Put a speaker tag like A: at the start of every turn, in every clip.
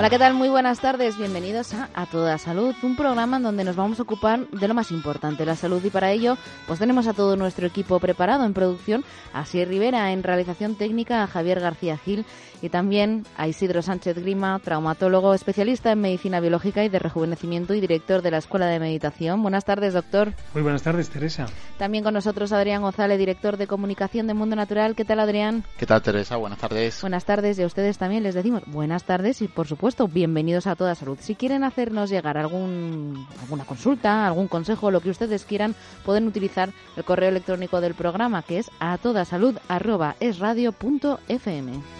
A: Hola, ¿qué tal? Muy buenas tardes. Bienvenidos a A Toda Salud, un programa en donde nos vamos a ocupar de lo más importante, la salud. Y para ello, pues tenemos a todo nuestro equipo preparado en producción, a Sier Rivera en realización técnica, a Javier García Gil y también a Isidro Sánchez Grima, traumatólogo, especialista en medicina biológica y de rejuvenecimiento y director de la Escuela de Meditación. Buenas tardes, doctor.
B: Muy buenas tardes, Teresa.
A: También con nosotros Adrián González, director de comunicación de Mundo Natural. ¿Qué tal, Adrián?
C: ¿Qué tal, Teresa? Buenas tardes.
A: Buenas tardes y a ustedes también les decimos buenas tardes y, por supuesto, bienvenidos a Toda Salud. Si quieren hacernos llegar algún, alguna consulta, algún consejo, lo que ustedes quieran, pueden utilizar el correo electrónico del programa que es a todasalud@esradio.fm.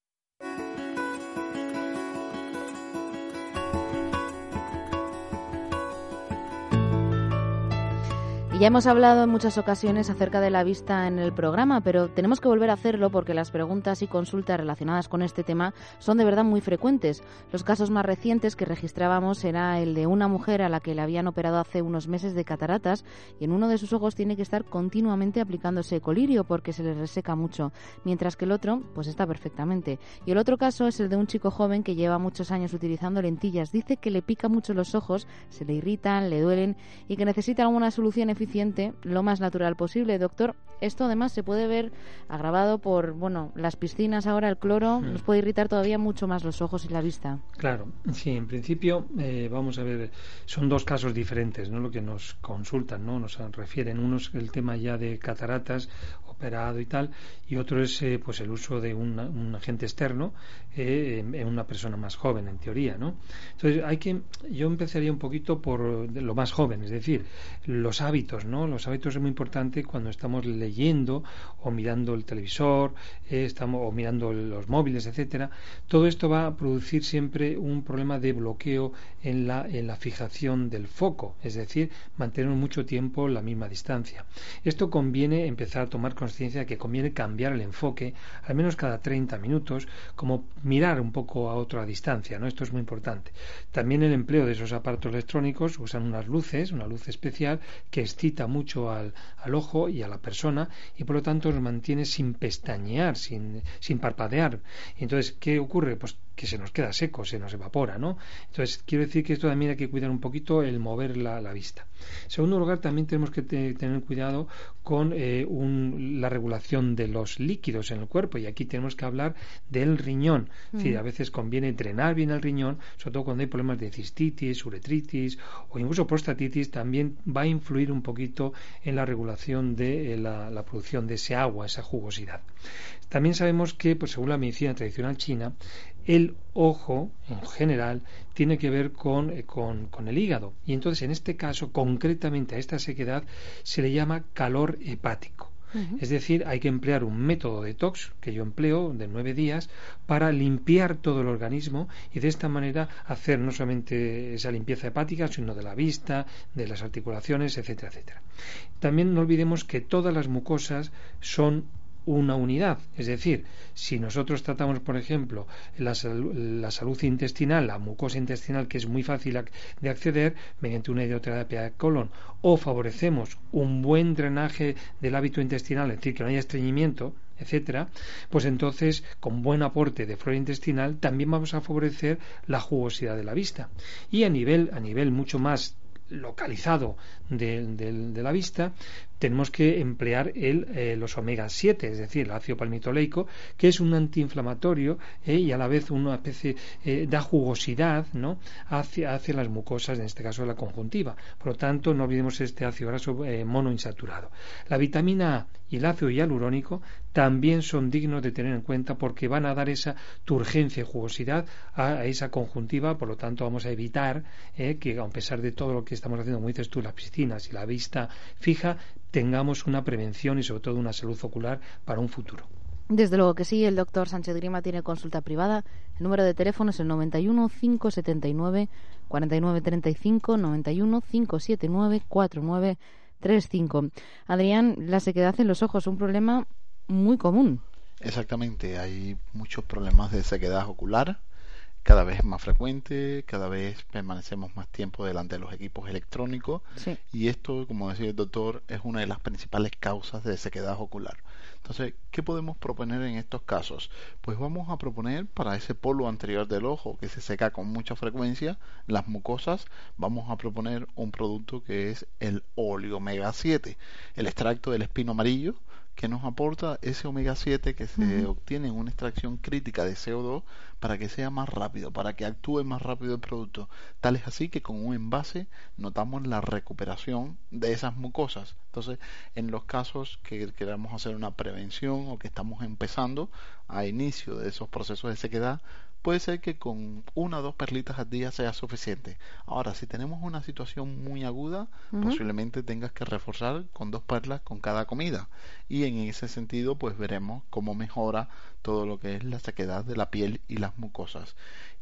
A: Ya hemos hablado en muchas ocasiones acerca de la vista en el programa, pero tenemos que volver a hacerlo porque las preguntas y consultas relacionadas con este tema son de verdad muy frecuentes. Los casos más recientes que registrábamos era el de una mujer a la que le habían operado hace unos meses de cataratas y en uno de sus ojos tiene que estar continuamente aplicándose colirio porque se le reseca mucho, mientras que el otro pues está perfectamente. Y el otro caso es el de un chico joven que lleva muchos años utilizando lentillas. Dice que le pica mucho los ojos, se le irritan, le duelen y que necesita alguna solución eficiente lo más natural posible. Doctor, esto además se puede ver agravado por, bueno, las piscinas ahora, el cloro,
B: Hmm.
A: nos puede irritar todavía mucho más los ojos y la vista.
B: Claro, sí, en principio, eh, vamos a ver, son dos casos diferentes, ¿no? Lo que nos consultan, ¿no? Nos refieren. Uno es el tema ya de cataratas, operado y tal, y otro es eh, pues el uso de un, agente externo eh, en, una persona más joven, en teoría, ¿no? Entonces, hay que, yo empezaría un poquito por lo más joven, es decir, los hábitos, ¿no? Los hábitos es muy importante cuando estamos leyendo o mirando el televisor, eh, estamos o mirando los móviles, etcétera. Todo esto va a producir siempre un problema de bloqueo en la, en la fijación del foco, es decir, mantener mucho tiempo la misma distancia. Esto conviene empezar a tomar conciencia que conviene cambiar el enfoque al menos cada 30 minutos, como mirar un poco a otra distancia, ¿no? Esto es muy importante. También el empleo de esos aparatos electrónicos usan unas luces, una luz especial que excita mucho al, al ojo y a la persona y por lo tanto nos mantiene sin pestañear, sin, sin parpadear. Entonces, ¿qué ocurre? Pues que se nos queda seco, se nos evapora, ¿no? Entonces, quiero decir que esto también hay que cuidar un poquito el mover la, la vista. En segundo lugar, también tenemos que te, tener cuidado con eh, un, la regulación de los líquidos en el cuerpo y aquí tenemos que hablar del riñón. Es decir, a veces conviene drenar bien el riñón, sobre todo cuando hay problemas de cistitis, uretritis o incluso prostatitis, también va a influir un poquito en la regulación de eh, la, la producción de ese agua, esa jugosidad. También sabemos que, pues, según la medicina tradicional china, el ojo, en general, tiene que ver con, eh, con, con, el hígado. Y entonces, en este caso, concretamente a esta sequedad, se le llama calor hepático. Uh -huh. Es decir, hay que emplear un método detox que yo empleo de nueve días para limpiar todo el organismo y de esta manera hacer no solamente esa limpieza hepática, sino de la vista, de las articulaciones, etcétera, etcétera. También no olvidemos que todas las mucosas son una unidad. Es decir, si nosotros tratamos, por ejemplo, la, la, salud intestinal, la mucosa intestinal, que es muy fácil de acceder mediante una hidroterapia de colon, o favorecemos un buen drenaje del hábito intestinal, es decir, que no haya estreñimiento, etcétera, pues entonces con buen aporte de flora intestinal también vamos a favorecer la jugosidad de la vista. Y a nivel, a nivel mucho más localizado de, de, la vista, tenemos que emplear el, eh, los omega 7, es decir, el ácido palmitoleico, que es un antiinflamatorio eh, y a la vez una especie eh, da jugosidad ¿no? hacia, hacia las mucosas, en este caso la conjuntiva. Por lo tanto, no olvidemos este ácido graso monoinsaturado. La vitamina A y el ácido hialurónico también son dignos de tener en cuenta porque van a dar esa turgencia y jugosidad a, esa conjuntiva, por lo tanto vamos a evitar que a pesar de todo lo que estamos haciendo, como dices tú, las piscinas y la vista fija, tengamos una prevención y sobre todo una salud ocular para un futuro.
A: Desde luego que sí, el doctor Sánchez Grima tiene consulta privada. El número de teléfono es el 91 579 4935 91 579 4935. Adrián, la sequedad en los ojos, un problema muy común.
C: Exactamente, hay muchos problemas de sequedad ocular, cada vez es más frecuente, cada vez permanecemos más tiempo delante de los equipos electrónicos y esto, como decía el doctor, es una de las principales causas de sequedad ocular. Entonces, ¿qué podemos proponer en estos casos? Pues vamos a proponer para ese polo anterior del ojo que se seca con mucha frecuencia, las mucosas, vamos a proponer un producto que es el óleo omega 7, el extracto del espino amarillo, que nos aporta ese omega 7 que se obtiene en una extracción crítica de CO2 para que sea más rápido, para que actúe más rápido el producto. Tal es así que con un envase notamos la recuperación de esas mucosas. Entonces, en los casos que queramos hacer una prevención o que estamos empezando a inicio de esos procesos de sequedad, puede ser que con una o dos perlitas al día sea suficiente. Ahora, si tenemos una situación muy aguda, posiblemente tengas que reforzar con dos perlas con cada comida. Y en ese sentido, pues veremos cómo mejora todo lo que es la sequedad de la piel y las mucosas.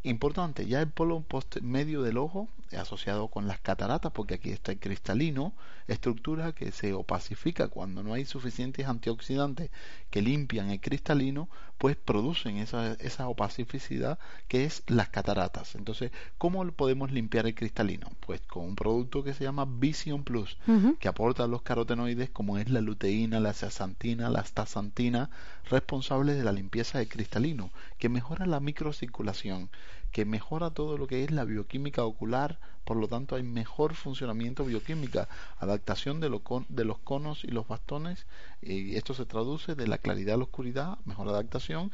C: Importante, ya el polo post medio del ojo asociado con las cataratas, porque aquí está el cristalino, estructura que se opacifica cuando no hay suficientes antioxidantes que limpian el cristalino, pues producen esa, esa opacificidad que es las cataratas. Entonces, ¿cómo podemos limpiar el cristalino? Pues con un producto que se llama Vision Plus, que aporta los carotenoides como es la luteína, la zeaxantina, la astaxantina, responsables de la limpieza del cristalino, que mejora la microcirculación que mejora todo lo que es la bioquímica ocular, por lo tanto hay mejor funcionamiento bioquímica, adaptación de, de los conos y los bastones, y esto se traduce de la claridad a la oscuridad, mejor adaptación,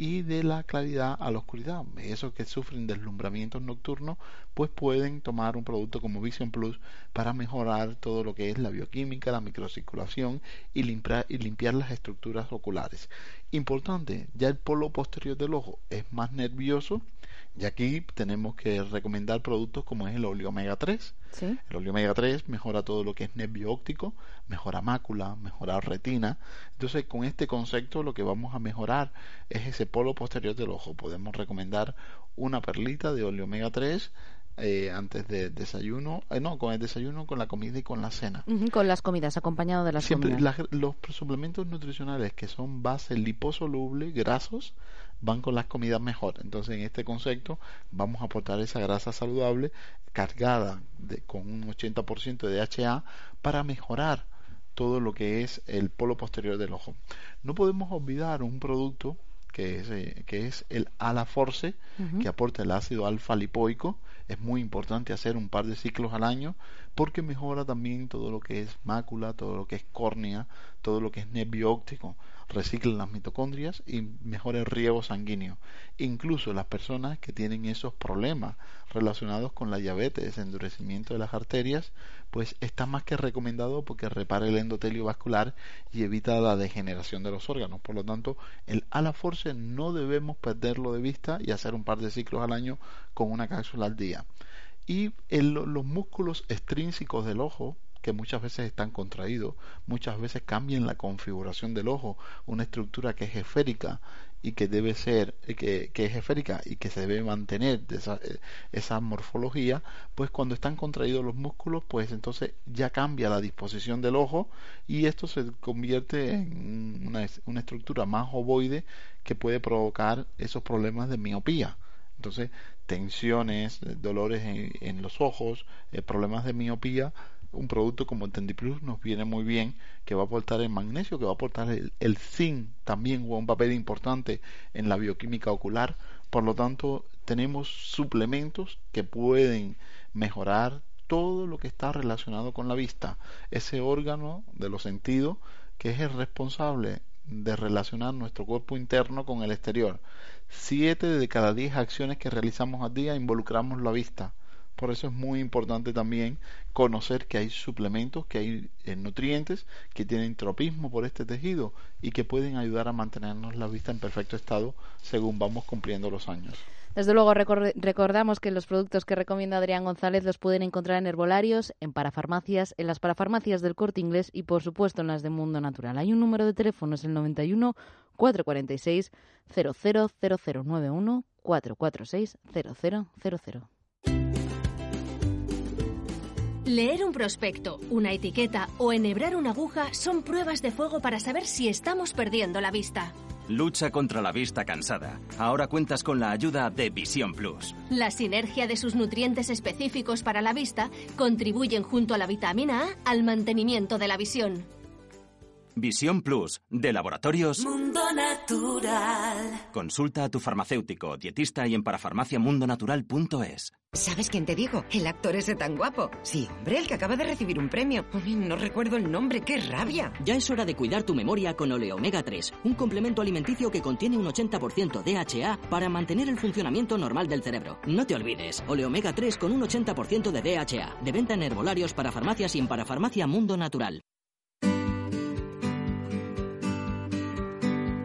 C: y de la claridad a la oscuridad. Esos que sufren deslumbramientos nocturnos, pues pueden tomar un producto como Vision Plus para mejorar todo lo que es la bioquímica, la microcirculación y y limpiar las estructuras oculares. Importante, ya el polo posterior del ojo es más nervioso, y aquí tenemos que recomendar productos como es el óleo omega 3. El óleo omega 3 mejora todo lo que es nervio óptico, mejora mácula, mejora retina. Entonces, con este concepto lo que vamos a mejorar es ese polo posterior del ojo. Podemos recomendar una perlita de óleo omega 3 eh, antes del desayuno, eh, no, con el desayuno, con la comida y con la cena.
A: con las comidas, acompañado de las
C: Siempre,
A: comidas.
C: los suplementos nutricionales que son base liposoluble, grasos, van con las comidas mejor. Entonces, en este concepto, vamos a aportar esa grasa saludable cargada de, con un 80% de DHA para mejorar todo lo que es el polo posterior del ojo. No podemos olvidar un producto que es, eh, que es el Alaforce, que aporta el ácido alfa lipoico. Es muy importante hacer un par de ciclos al año porque mejora también todo lo que es mácula, todo lo que es córnea, todo lo que es nervio óptico recicla las mitocondrias y mejora el riego sanguíneo. Incluso las personas que tienen esos problemas relacionados con la diabetes, endurecimiento de las arterias, pues está más que recomendado porque repara el endotelio vascular y evita la degeneración de los órganos. Por lo tanto, el Alaforce no debemos perderlo de vista y hacer un par de ciclos al año con una cápsula al día. Y los músculos extrínsecos del ojo, que muchas veces están contraídos, muchas veces cambian la configuración del ojo, una estructura que es esférica y que debe ser, eh, que, es esférica y que se debe mantener eh, esa, morfología, pues cuando están contraídos los músculos, pues entonces ya cambia la disposición del ojo y esto se convierte en una, estructura más ovoide que puede provocar esos problemas de miopía. Entonces, tensiones, dolores en, los ojos, eh, problemas de miopía, un producto como el Tendiplus nos viene muy bien, que va a aportar el magnesio, que va a aportar el, zinc, también juega un papel importante en la bioquímica ocular. Por lo tanto, tenemos suplementos que pueden mejorar todo lo que está relacionado con la vista, ese órgano de los sentidos que es el responsable de relacionar nuestro cuerpo interno con el exterior. Siete de cada diez acciones que realizamos al día involucramos la vista. Por eso es muy importante también conocer que hay suplementos, que hay eh, nutrientes que tienen tropismo por este tejido y que pueden ayudar a mantenernos la vista en perfecto estado según vamos cumpliendo los años.
A: Desde luego recordamos que los productos que recomienda Adrián González los pueden encontrar en herbolarios, en parafarmacias, en las parafarmacias del Corte Inglés y por supuesto en las de Mundo Natural. Hay un número de teléfono, es el 91 446 000091 446 0000.
D: Leer un prospecto, una etiqueta o enhebrar una aguja son pruebas de fuego para saber si estamos perdiendo la vista.
E: Lucha contra la vista cansada. Ahora cuentas con la ayuda de Visión Plus.
D: La sinergia de sus nutrientes específicos para la vista contribuyen junto a la vitamina A al mantenimiento de la visión.
E: Visión Plus, de Laboratorios
F: Mundo Natural.
E: Consulta a tu farmacéutico, dietista y en parafarmaciamundonatural.es.
G: ¿Sabes quién te digo? El actor ese tan guapo. Sí, hombre, el que acaba de recibir un premio. no recuerdo el nombre, qué rabia.
H: Ya es hora de cuidar tu memoria con Oleomega 3, un complemento alimenticio que contiene un 80% DHA para mantener el funcionamiento normal del cerebro. No te olvides, Oleomega 3 con un 80% de DHA, de venta en herbolarios para farmacias y en parafarmacia Mundo Natural.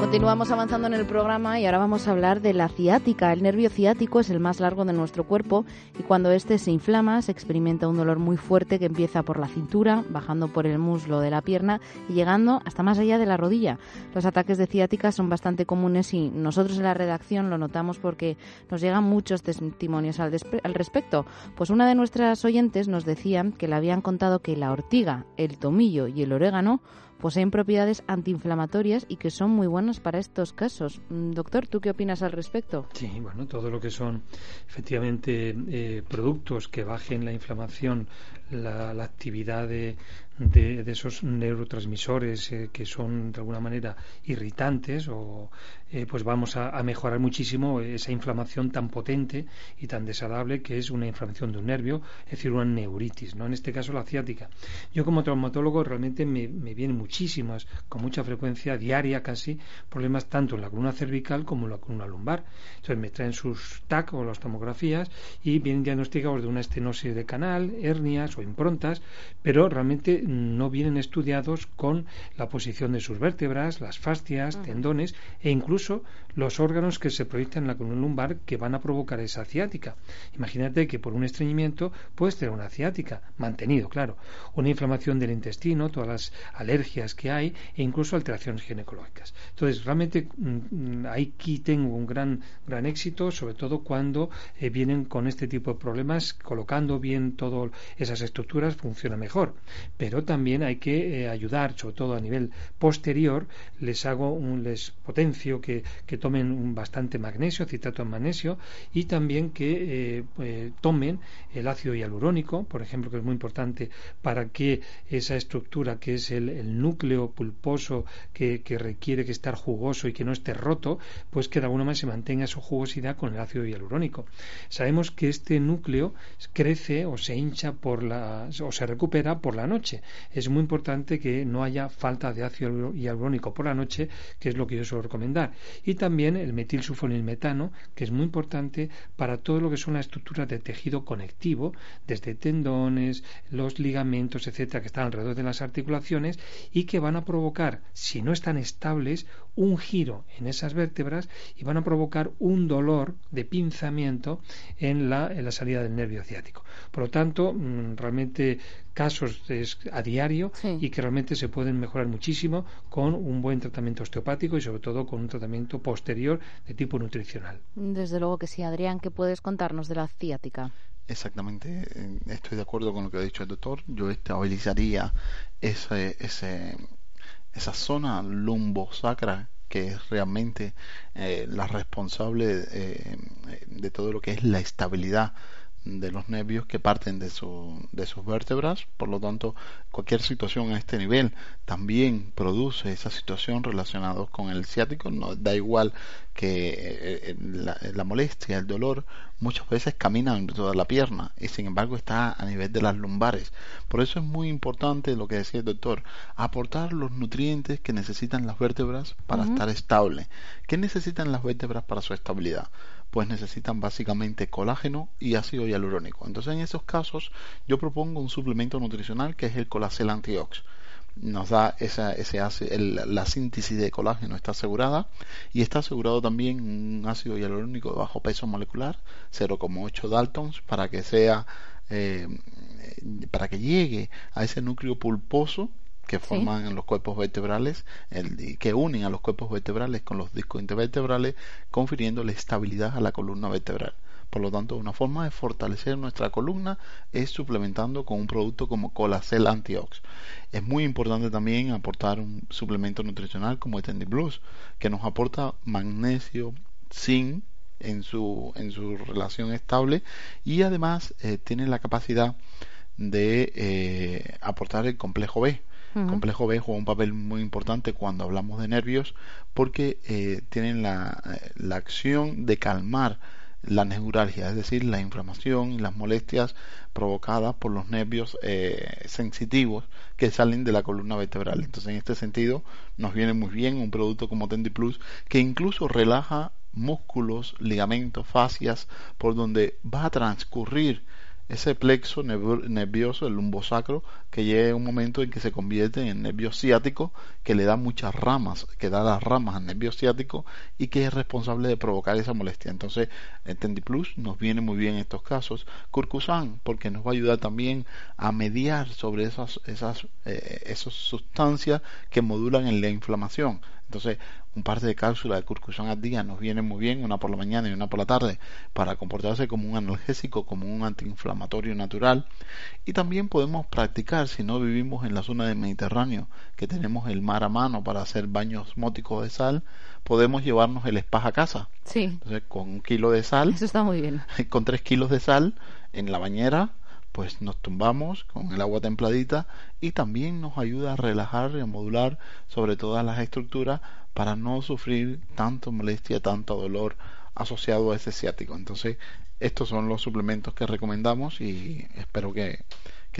A: Continuamos avanzando en el programa y ahora vamos a hablar de la ciática. El nervio ciático es el más largo de nuestro cuerpo y cuando éste se inflama se experimenta un dolor muy fuerte que empieza por la cintura, bajando por el muslo de la pierna y llegando hasta más allá de la rodilla. Los ataques de ciática son bastante comunes y nosotros en la redacción lo notamos porque nos llegan muchos testimonios al, al respecto. Pues una de nuestras oyentes nos decía que le habían contado que la ortiga, el tomillo y el orégano poseen propiedades antiinflamatorias y que son muy buenas para estos casos. Mm, doctor, ¿tú qué opinas al respecto?
B: Sí, bueno, todo lo que son efectivamente eh, productos que bajen la inflamación, la, actividad de, de, esos neurotransmisores eh, que son de alguna manera irritantes o eh, pues vamos a, mejorar muchísimo esa inflamación tan potente y tan desagradable que es una inflamación de un nervio, es decir, una neuritis, ¿no? En este caso la ciática. Yo como traumatólogo realmente me, me vienen muchísimas, con mucha frecuencia diaria casi, problemas tanto en la columna cervical como en la columna lumbar. Entonces me traen sus TAC o las tomografías y vienen diagnosticados de una estenosis de canal, hernias o improntas, pero realmente no vienen estudiados con la posición de sus vértebras, las fascias, tendones e incluso los órganos que se proyectan en la columna lumbar que van a provocar esa ciática. Imagínate que por un estreñimiento puedes tener una ciática, mantenido, claro, una inflamación del intestino, todas las alergias que hay e incluso alteraciones ginecológicas. Entonces, realmente mm, aquí tengo un gran, gran éxito, sobre todo cuando eh, vienen con este tipo de problemas, colocando bien todas esas estructuras funciona mejor. Pero también hay que eh, ayudar, sobre todo a nivel posterior, les hago un, les potencio que que, tomen un bastante magnesio, citrato de magnesio, y también que eh, eh, tomen el ácido hialurónico, por ejemplo, que es muy importante para que esa estructura que es el, núcleo pulposo que, requiere que estar jugoso y que no esté roto, pues que de alguna manera se mantenga su jugosidad con el ácido hialurónico. Sabemos que este núcleo crece o se hincha por la, o se recupera por la noche. Es muy importante que no haya falta de ácido hialurónico por la noche, que es lo que yo suelo recomendar y también el metilsulfonilmetano, que es muy importante para todo lo que son las estructuras de tejido conectivo, desde tendones, los ligamentos, etcétera, que están alrededor de las articulaciones y que van a provocar, si no están estables, un giro en esas vértebras y van a provocar un dolor de pinzamiento en la, en la salida del nervio ciático. Por lo tanto, mm, realmente casos a diario y que realmente se pueden mejorar muchísimo con un buen tratamiento osteopático y sobre todo con un tratamiento posterior de tipo nutricional.
A: Desde luego que sí, Adrián, ¿qué puedes contarnos de la ciática?
C: Exactamente, eh, estoy de acuerdo con lo que ha dicho el doctor. Yo estabilizaría ese, ese, esa zona lumbosacra que es realmente eh, la responsable eh, de todo lo que es la estabilidad de los nervios que parten de, su, de sus vértebras, por lo tanto cualquier situación a este nivel también produce esa situación relacionada con el ciático, no da igual que eh, eh, la, la, molestia, el dolor, muchas veces camina en toda la pierna y sin embargo está a nivel de las lumbares. Por eso es muy importante lo que decía el doctor, aportar los nutrientes que necesitan las vértebras para estar estable. ¿Qué necesitan las vértebras para su estabilidad? Pues necesitan básicamente colágeno y ácido hialurónico. Entonces en esos casos yo propongo un suplemento nutricional que es el Colacel Antiox. Nos da esa, ese la síntesis de colágeno está asegurada y está asegurado también un ácido hialurónico de bajo peso molecular, 0,8 daltons, para que sea eh, para que llegue a ese núcleo pulposo que forman los cuerpos vertebrales, el, que unen a los cuerpos vertebrales con los discos intervertebrales, confiriendo la estabilidad a la columna vertebral. Por lo tanto, una forma de fortalecer nuestra columna es suplementando con un producto como Colacel Antiox. Es muy importante también aportar un suplemento nutricional como el Plus, que nos aporta magnesio, zinc en su, en su relación estable y además eh, tiene la capacidad de eh, aportar el complejo B, complejo B juega un papel muy importante cuando hablamos de nervios porque eh, tienen la, eh, la acción de calmar la neuralgia, es decir, la inflamación y las molestias provocadas por los nervios eh, sensitivos que salen de la columna vertebral. Entonces, en este sentido, nos viene muy bien un producto como Tendi Plus que incluso relaja músculos, ligamentos, fascias, por donde va a transcurrir ese plexo nervioso, el lumbosacro, que llega un momento en que se convierte en nervio ciático, que le da muchas ramas, que da las ramas al nervio ciático y que es responsable de provocar esa molestia. Entonces, el nos viene muy bien en estos casos. Curcusan, porque nos va a ayudar también a mediar sobre esas, esas, eh, esas sustancias que modulan en la inflamación. Entonces, un par de cápsulas de curcusón al día nos viene muy bien, una por la mañana y una por la tarde, para comportarse como un analgésico, como un antiinflamatorio natural. Y también podemos practicar, si no vivimos en la zona del Mediterráneo, que tenemos el mar a mano para hacer baños móticos de sal, podemos llevarnos el spa a casa.
A: Sí.
C: Entonces, con un kilo de sal.
A: Eso está muy bien.
C: Con tres kilos de sal en la bañera, pues nos tumbamos con el agua templadita y también nos ayuda a relajar y a modular sobre todas las estructuras para no sufrir tanto molestia, tanto dolor asociado a ese ciático. Entonces, estos son los suplementos que recomendamos y espero que,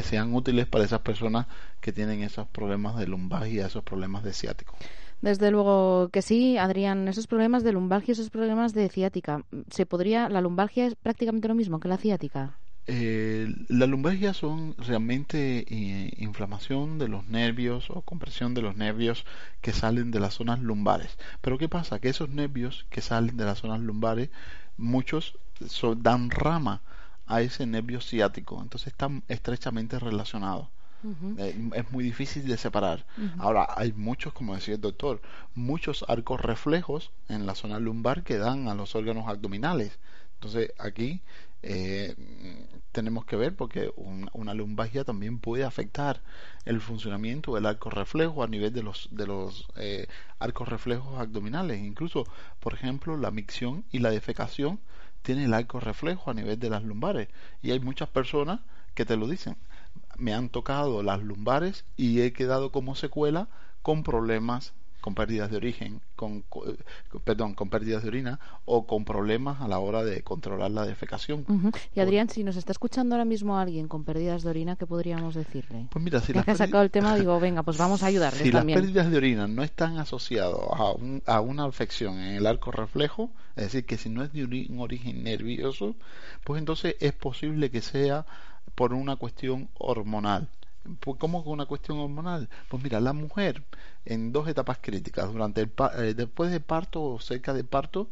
C: sean útiles para esas personas que tienen esos problemas de lumbalgia, esos problemas de ciático.
A: Desde luego que sí, Adrián, esos problemas de lumbalgia, esos problemas de ciática, ¿se podría la lumbalgia es prácticamente lo mismo que la ciática?
C: Eh, la lumbalgia son realmente eh, inflamación de los nervios o compresión de los nervios que salen de las zonas lumbares. Pero ¿qué pasa? Que esos nervios que salen de las zonas lumbares, muchos dan rama a ese nervio ciático, entonces están estrechamente relacionados. Eh, es muy difícil de separar. Ahora, hay muchos, como decía el doctor, muchos arcos reflejos en la zona lumbar que dan a los órganos abdominales. Entonces, aquí eh, tenemos que ver porque una lumbalgia también puede afectar el funcionamiento del arco reflejo a nivel de los de los eh, arcos reflejos abdominales. Incluso por ejemplo la micción y la defecación tiene el arco reflejo a nivel de las lumbares. Y hay muchas personas que te lo dicen. Me han tocado las lumbares y he quedado como secuela con problemas con pérdidas de origen, con, perdón, con pérdidas de orina o con problemas a la hora de controlar la defecación.
A: Y Adrián, si nos está escuchando ahora mismo alguien con pérdidas de orina, ¿qué podríamos decirle?
C: Pues mira, si
A: ya que ha sacado el tema, digo, venga, pues vamos a ayudarle
C: si
A: las
C: pérdidas de orina no están asociadas a, a una afección en el arco reflejo, es decir, que si no es de un origen nervioso, pues entonces es posible que sea por una cuestión hormonal ¿Cómo con una cuestión hormonal? Pues mira, la mujer en dos etapas críticas, durante el eh, después del parto o cerca del parto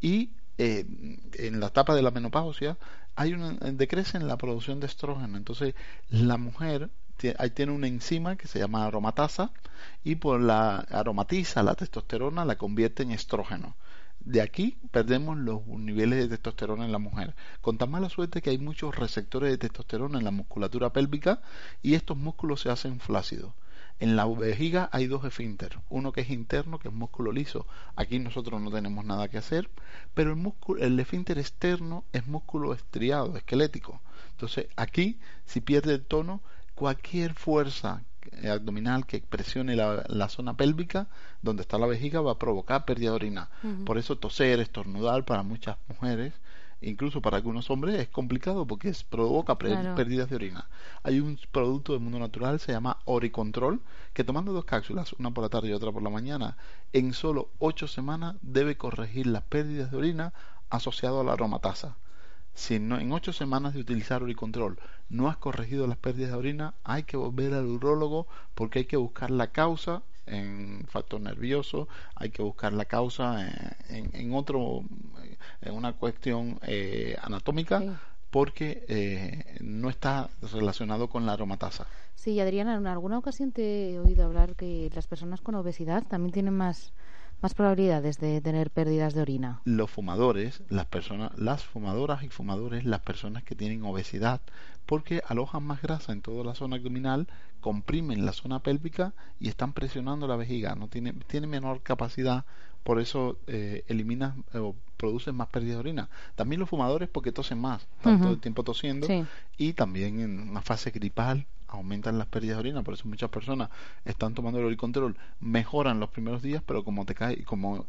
C: y eh, en la etapa de la menopausia hay una decrece en la producción de estrógeno. Entonces la mujer ahí tiene una enzima que se llama aromatasa y por la aromatiza la testosterona la convierte en estrógeno. De aquí perdemos los niveles de testosterona en la mujer, con tan mala suerte que hay muchos receptores de testosterona en la musculatura pélvica y estos músculos se hacen flácidos. En la vejiga hay dos esfínteres, uno que es interno, que es músculo liso. Aquí nosotros no tenemos nada que hacer, pero el músculo, el esfínter externo es músculo estriado, esquelético. Entonces, aquí, si pierde el tono, cualquier fuerza abdominal que presione la, zona pélvica donde está la vejiga va a provocar pérdida de orina. Por eso toser, estornudar para muchas mujeres incluso para algunos hombres es complicado porque es, provoca pérdidas de orina. Hay un producto del mundo natural, se llama Oricontrol, que tomando dos cápsulas, una por la tarde y otra por la mañana, en solo ocho semanas debe corregir las pérdidas de orina asociado a la aromatasa. Si no, en ocho semanas de utilizar Oricontrol no has corregido las pérdidas de orina, hay que volver al urólogo porque hay que buscar la causa en factor nervioso, hay que buscar la causa en, en otro, en una cuestión eh, anatómica. porque eh, no está relacionado con la aromatasa.
A: Sí, Adriana, en alguna ocasión te he oído hablar que las personas con obesidad también tienen más más probabilidades de tener pérdidas de orina?
C: Los fumadores, las personas, las fumadoras y fumadores, las personas que tienen obesidad, porque alojan más grasa en toda la zona abdominal, comprimen la zona pélvica y están presionando la vejiga, no tiene, tiene menor capacidad, por eso eh, eliminas o produces más pérdidas de orina. También los fumadores porque tosen más, están todo el tiempo tosiendo y también en una fase gripal aumentan las pérdidas de orina, por eso muchas personas están tomando el oricontrol, mejoran los primeros días, pero como te cae, como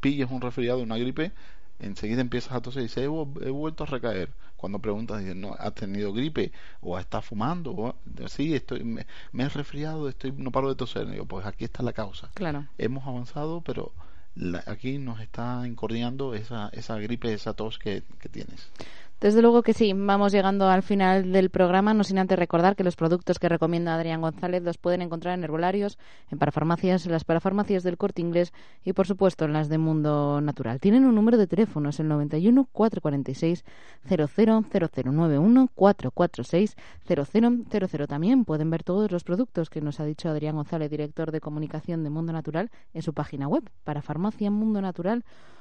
C: pilles un resfriado, una gripe, enseguida empiezas a toser y dices, he, vuelto a recaer. Cuando preguntas, dices, no, ¿has tenido gripe? ¿O estás fumando? O, sí, estoy, me, he resfriado, estoy, no paro de toser. digo, pues aquí está la causa.
A: Claro.
C: Hemos avanzado, pero aquí nos está incordiando esa, esa gripe, esa tos que, que tienes.
A: Desde luego que sí, vamos llegando al final del programa, no sin antes recordar que los productos que recomienda Adrián González los pueden encontrar en herbolarios, en parafarmacias, en las parafarmacias del Corte Inglés y por supuesto en las de Mundo Natural. Tienen un número de teléfono, es el 91 446 000091 446 0000. También pueden ver todos los productos que nos ha dicho Adrián González, director de comunicación de Mundo Natural, en su página web, parafarmaciamundonatural.com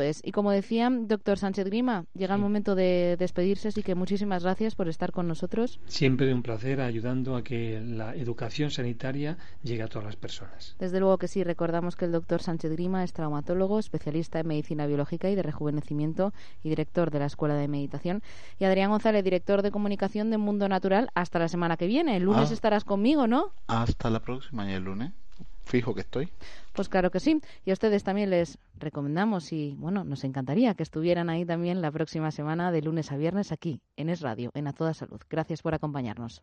A: es. Y como decía doctor Sánchez Grima, llega el momento de despedirse, así que muchísimas gracias por estar con nosotros.
B: Siempre un placer ayudando a que la educación sanitaria llegue a todas las personas.
A: Desde luego que sí, recordamos que el doctor Sánchez Grima es traumatólogo, especialista en medicina biológica y de rejuvenecimiento y director de la Escuela de Meditación. Y Adrián González, director de comunicación de Mundo Natural, hasta la semana que viene. El lunes ah. estarás conmigo, ¿no?
C: Hasta la próxima y el lunes fijo que estoy.
A: Pues claro que sí. Y a ustedes también les recomendamos y, bueno, nos encantaría que estuvieran ahí también la próxima semana de lunes a viernes aquí, en Es Radio, en A Toda Salud. Gracias por acompañarnos.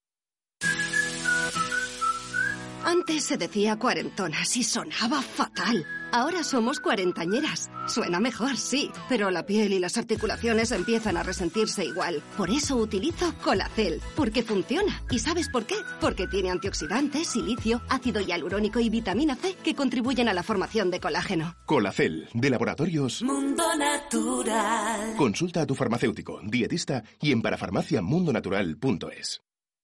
I: Antes se decía cuarentonas y sonaba fatal. Ahora somos cuarentañeras. Suena mejor, sí, pero la piel y las articulaciones empiezan a resentirse igual. Por eso utilizo Colacel, porque funciona. ¿Y sabes por qué? Porque tiene antioxidantes, silicio, ácido hialurónico y vitamina C que contribuyen a la formación de colágeno.
J: Colacel, de laboratorios
F: Mundo Natural.
J: Consulta a tu farmacéutico, dietista y en parafarmaciamundonatural.es.